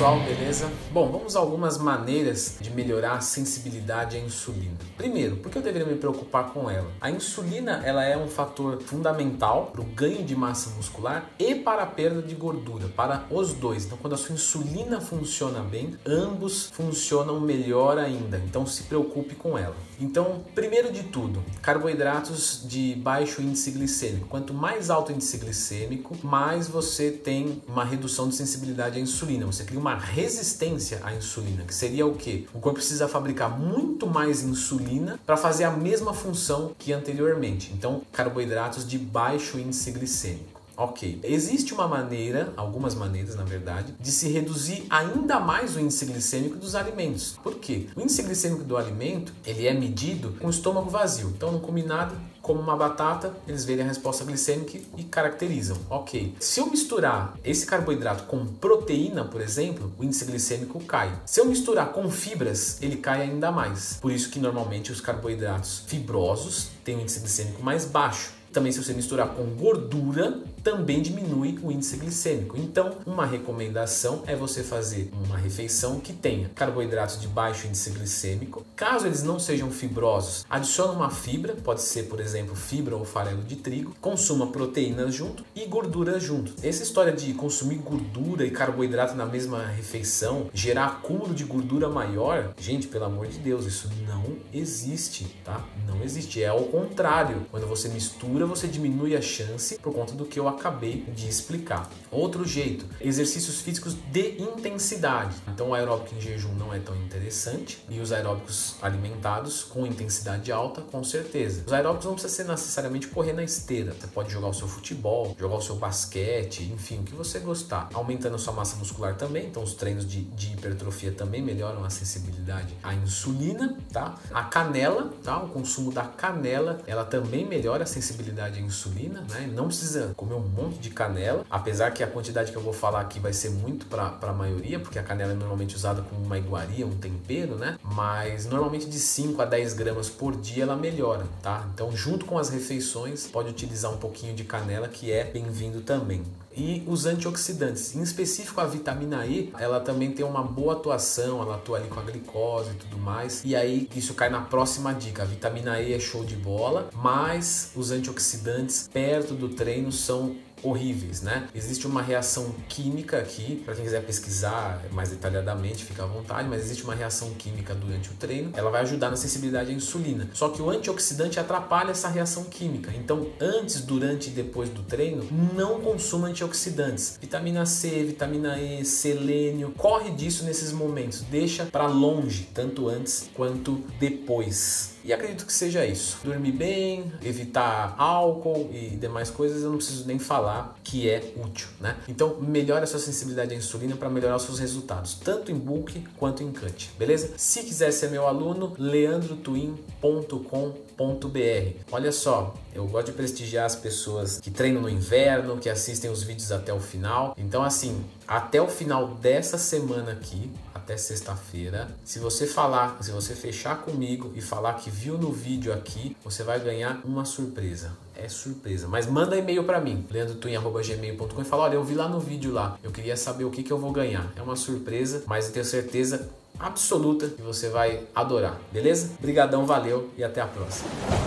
pessoal, beleza? Bom, vamos a algumas maneiras de melhorar a sensibilidade à insulina. Primeiro, por que eu deveria me preocupar com ela? A insulina ela é um fator fundamental para o ganho de massa muscular e para a perda de gordura, para os dois. Então, quando a sua insulina funciona bem, ambos funcionam melhor ainda. Então, se preocupe com ela. Então, primeiro de tudo, carboidratos de baixo índice glicêmico. Quanto mais alto o índice glicêmico, mais você tem uma redução de sensibilidade à insulina. Você cria uma resistência à insulina, que seria o que? O corpo precisa fabricar muito mais insulina para fazer a mesma função que anteriormente. Então, carboidratos de baixo índice glicêmico. Ok. Existe uma maneira, algumas maneiras na verdade, de se reduzir ainda mais o índice glicêmico dos alimentos. Por quê? O índice glicêmico do alimento ele é medido com o estômago vazio. Então não come nada, como uma batata, eles veem a resposta glicêmica e caracterizam. Ok. Se eu misturar esse carboidrato com proteína, por exemplo, o índice glicêmico cai. Se eu misturar com fibras, ele cai ainda mais. Por isso que normalmente os carboidratos fibrosos têm um índice glicêmico mais baixo. Também se você misturar com gordura, também diminui o índice glicêmico. Então, uma recomendação é você fazer uma refeição que tenha carboidratos de baixo índice glicêmico. Caso eles não sejam fibrosos, adicione uma fibra, pode ser, por exemplo, fibra ou farelo de trigo, consuma proteínas junto e gordura junto. Essa história de consumir gordura e carboidrato na mesma refeição, gerar acúmulo de gordura maior, gente, pelo amor de Deus, isso não existe, tá? Não existe, é ao contrário. Quando você mistura, você diminui a chance por conta do que eu acabei de explicar. Outro jeito, exercícios físicos de intensidade. Então o aeróbico em jejum não é tão interessante e os aeróbicos alimentados com intensidade alta, com certeza. Os aeróbicos não precisa ser necessariamente correr na esteira. Você pode jogar o seu futebol, jogar o seu basquete, enfim, o que você gostar. Aumentando a sua massa muscular também, então os treinos de, de hipertrofia também melhoram a sensibilidade à insulina, tá? A canela, tá? O consumo da canela, ela também melhora a sensibilidade à insulina, né? Não precisa comer monte de canela, apesar que a quantidade que eu vou falar aqui vai ser muito para a maioria, porque a canela é normalmente usada como uma iguaria, um tempero, né? Mas normalmente de 5 a 10 gramas por dia ela melhora, tá? Então, junto com as refeições, pode utilizar um pouquinho de canela, que é bem-vindo também e os antioxidantes. Em específico a vitamina E, ela também tem uma boa atuação, ela atua ali com a glicose e tudo mais. E aí isso cai na próxima dica. A vitamina E é show de bola, mas os antioxidantes perto do treino são horríveis, né? Existe uma reação química aqui, para quem quiser pesquisar mais detalhadamente, fica à vontade, mas existe uma reação química durante o treino, ela vai ajudar na sensibilidade à insulina. Só que o antioxidante atrapalha essa reação química. Então, antes, durante e depois do treino, não consuma antioxidantes. Vitamina C, vitamina E, selênio, corre disso nesses momentos, deixa para longe, tanto antes quanto depois. E acredito que seja isso. Dormir bem, evitar álcool e demais coisas, eu não preciso nem falar que é útil, né? Então, melhore a sua sensibilidade à insulina para melhorar os seus resultados, tanto em bulk quanto em cut, beleza? Se quiser ser meu aluno, leandrotwin.com.br. Olha só, eu gosto de prestigiar as pessoas que treinam no inverno, que assistem os vídeos até o final. Então, assim, até o final dessa semana aqui, até sexta-feira. Se você falar, se você fechar comigo e falar que viu no vídeo aqui, você vai ganhar uma surpresa. É surpresa. Mas manda e-mail para mim, leandrotwin.gmail.com e fala, olha, eu vi lá no vídeo lá, eu queria saber o que, que eu vou ganhar. É uma surpresa, mas eu tenho certeza absoluta que você vai adorar, beleza? Obrigadão, valeu e até a próxima.